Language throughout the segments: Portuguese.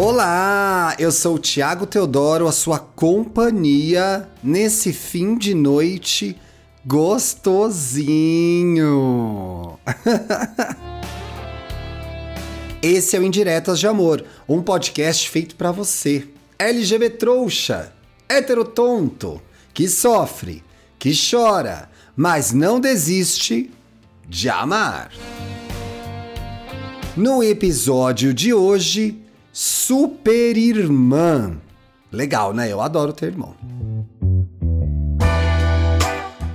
Olá, eu sou o Thiago Teodoro, a sua companhia nesse fim de noite gostosinho. Esse é o Indiretas de Amor, um podcast feito para você, LGBT trouxa, hétero tonto, que sofre, que chora, mas não desiste de amar. No episódio de hoje, Super Irmã. Legal, né? Eu adoro ter irmão.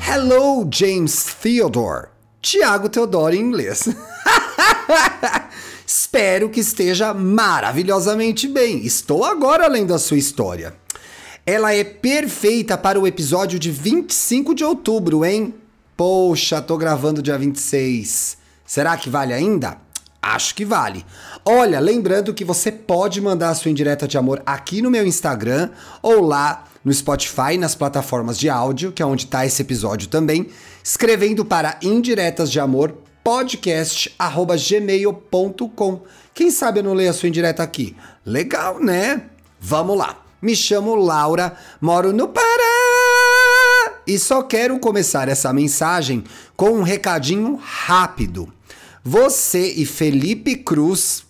Hello, James Theodore. Tiago Teodoro em inglês. Espero que esteja maravilhosamente bem. Estou agora lendo a sua história. Ela é perfeita para o episódio de 25 de outubro, hein? Poxa, tô gravando dia 26. Será que vale ainda? Acho que vale. Olha, lembrando que você pode mandar a sua indireta de amor aqui no meu Instagram ou lá no Spotify, nas plataformas de áudio, que é onde está esse episódio também, escrevendo para indiretas de amor podcast@gmail.com. Quem sabe eu não leio a sua indireta aqui? Legal, né? Vamos lá. Me chamo Laura, moro no Pará e só quero começar essa mensagem com um recadinho rápido. Você e Felipe Cruz,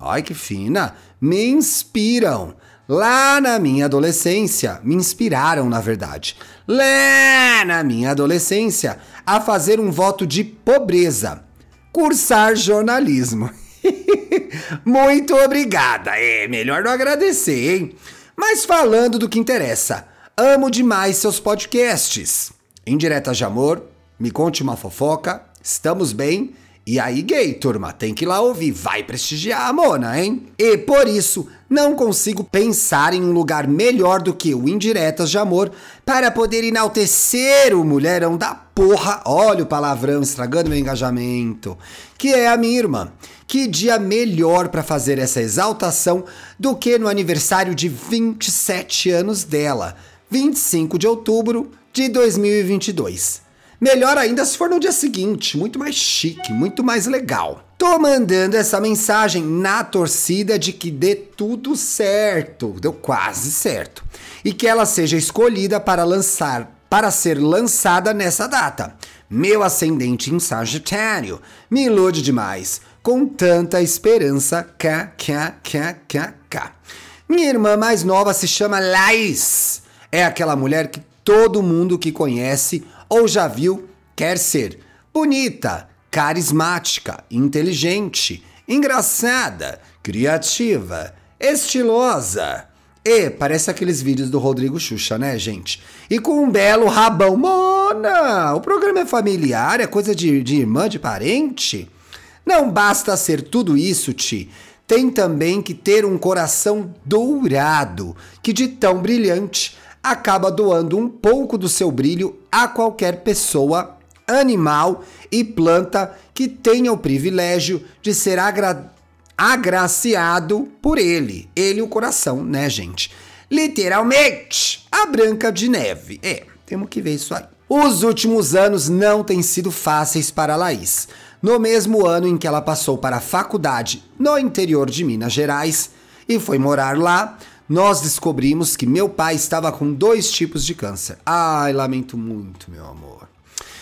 ai que fina, me inspiram. Lá na minha adolescência, me inspiraram, na verdade. Lá na minha adolescência, a fazer um voto de pobreza. Cursar jornalismo. Muito obrigada. É melhor não agradecer, hein? Mas falando do que interessa, amo demais seus podcasts. Indiretas de amor, me conte uma fofoca, estamos bem e aí, gay, turma, tem que ir lá ouvir, vai prestigiar a Mona, hein? E por isso, não consigo pensar em um lugar melhor do que o Indiretas de Amor para poder enaltecer o mulherão da porra, olha o palavrão estragando meu engajamento, que é a minha irmã. Que dia melhor para fazer essa exaltação do que no aniversário de 27 anos dela, 25 de outubro de 2022. Melhor ainda se for no dia seguinte, muito mais chique, muito mais legal. Tô mandando essa mensagem na torcida de que dê tudo certo, deu quase certo, e que ela seja escolhida para lançar, para ser lançada nessa data. Meu ascendente em Sagitário me ilude demais, com tanta esperança. KKKKK. Minha irmã mais nova se chama Laís. É aquela mulher que todo mundo que conhece ou já viu, quer ser bonita, carismática, inteligente, engraçada, criativa, estilosa. E parece aqueles vídeos do Rodrigo Xuxa, né, gente? E com um belo rabão. Mona! O programa é familiar, é coisa de, de irmã, de parente? Não basta ser tudo isso, Ti. Tem também que ter um coração dourado, que de tão brilhante acaba doando um pouco do seu brilho a qualquer pessoa, animal e planta que tenha o privilégio de ser agra agraciado por ele. Ele, o coração, né, gente? Literalmente, a Branca de Neve. É, temos que ver isso aí. Os últimos anos não têm sido fáceis para Laís. No mesmo ano em que ela passou para a faculdade no interior de Minas Gerais e foi morar lá, nós descobrimos que meu pai estava com dois tipos de câncer. Ai, lamento muito, meu amor.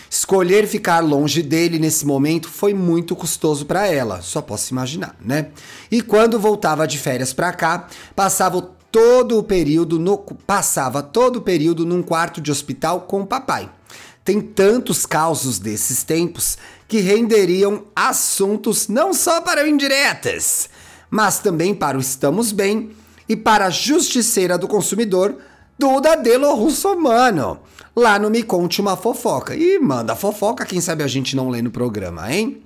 Escolher ficar longe dele nesse momento foi muito custoso para ela, só posso imaginar, né? E quando voltava de férias para cá, passava todo o período no passava todo o período num quarto de hospital com o papai. Tem tantos causos desses tempos que renderiam assuntos não só para indiretas, mas também para o estamos bem e para a justiceira do consumidor, Duda Delo Russomano. Lá no Me Conte Uma Fofoca. E manda fofoca, quem sabe a gente não lê no programa, hein?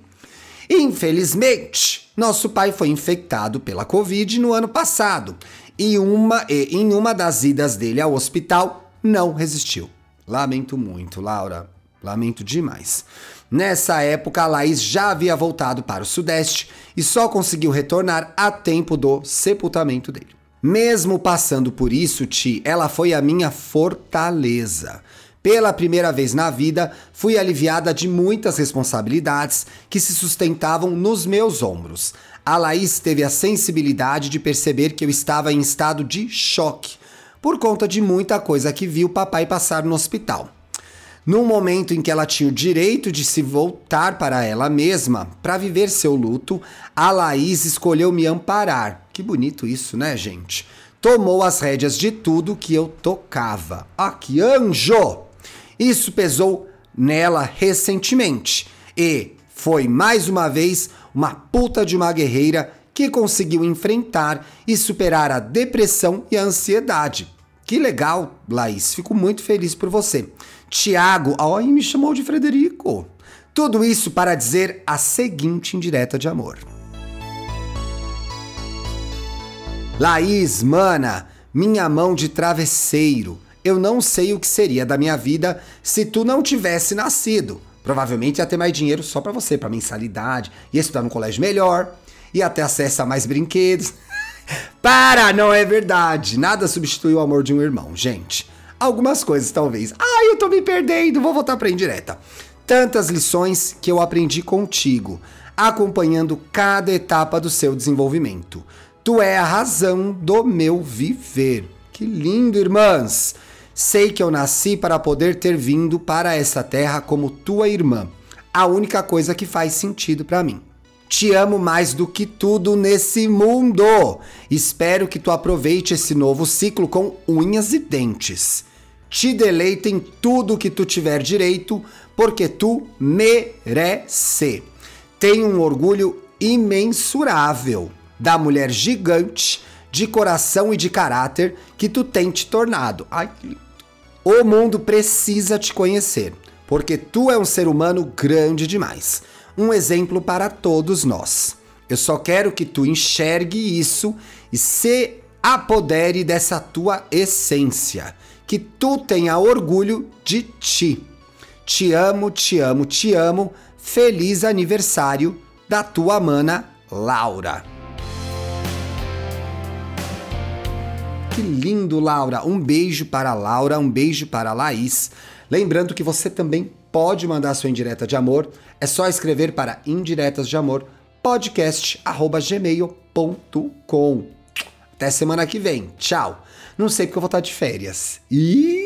Infelizmente, nosso pai foi infectado pela Covid no ano passado e uma, e em uma das idas dele ao hospital não resistiu. Lamento muito, Laura. Lamento demais. Nessa época, a Laís já havia voltado para o Sudeste e só conseguiu retornar a tempo do sepultamento dele. Mesmo passando por isso, Ti, ela foi a minha fortaleza. Pela primeira vez na vida, fui aliviada de muitas responsabilidades que se sustentavam nos meus ombros. A Laís teve a sensibilidade de perceber que eu estava em estado de choque por conta de muita coisa que viu papai passar no hospital. Num momento em que ela tinha o direito de se voltar para ela mesma para viver seu luto, a Laís escolheu me amparar. Que bonito isso, né, gente? Tomou as rédeas de tudo que eu tocava. Ah, que anjo! Isso pesou nela recentemente e foi mais uma vez uma puta de uma guerreira que conseguiu enfrentar e superar a depressão e a ansiedade. Que legal, Laís. Fico muito feliz por você. Tiago, ai, me chamou de Frederico. Tudo isso para dizer a seguinte indireta de amor. Laís, mana, minha mão de travesseiro. Eu não sei o que seria da minha vida se tu não tivesse nascido. Provavelmente ia ter mais dinheiro só para você, para mensalidade, ia estudar num colégio melhor, ia ter acesso a mais brinquedos. para, não é verdade. Nada substitui o amor de um irmão, gente. Algumas coisas talvez. Ai, eu tô me perdendo, vou voltar pra indireta. Tantas lições que eu aprendi contigo, acompanhando cada etapa do seu desenvolvimento. Tu é a razão do meu viver. Que lindo, irmãs! Sei que eu nasci para poder ter vindo para essa terra como tua irmã. A única coisa que faz sentido para mim. Te amo mais do que tudo nesse mundo. Espero que tu aproveite esse novo ciclo com unhas e dentes. Te deleite em tudo que tu tiver direito, porque tu merece. Tenho um orgulho imensurável da mulher gigante de coração e de caráter que tu tem te tornado. Ai, que lindo. O mundo precisa te conhecer, porque tu é um ser humano grande demais. Um exemplo para todos nós. Eu só quero que tu enxergue isso e se apodere dessa tua essência. Que tu tenha orgulho de ti. Te amo, te amo, te amo. Feliz aniversário da tua mana Laura. Que lindo, Laura. Um beijo para Laura, um beijo para Laís. Lembrando que você também pode mandar sua indireta de amor. É só escrever para indiretas de amor podcast@gmail.com. Até semana que vem. Tchau. Não sei porque eu vou estar de férias. E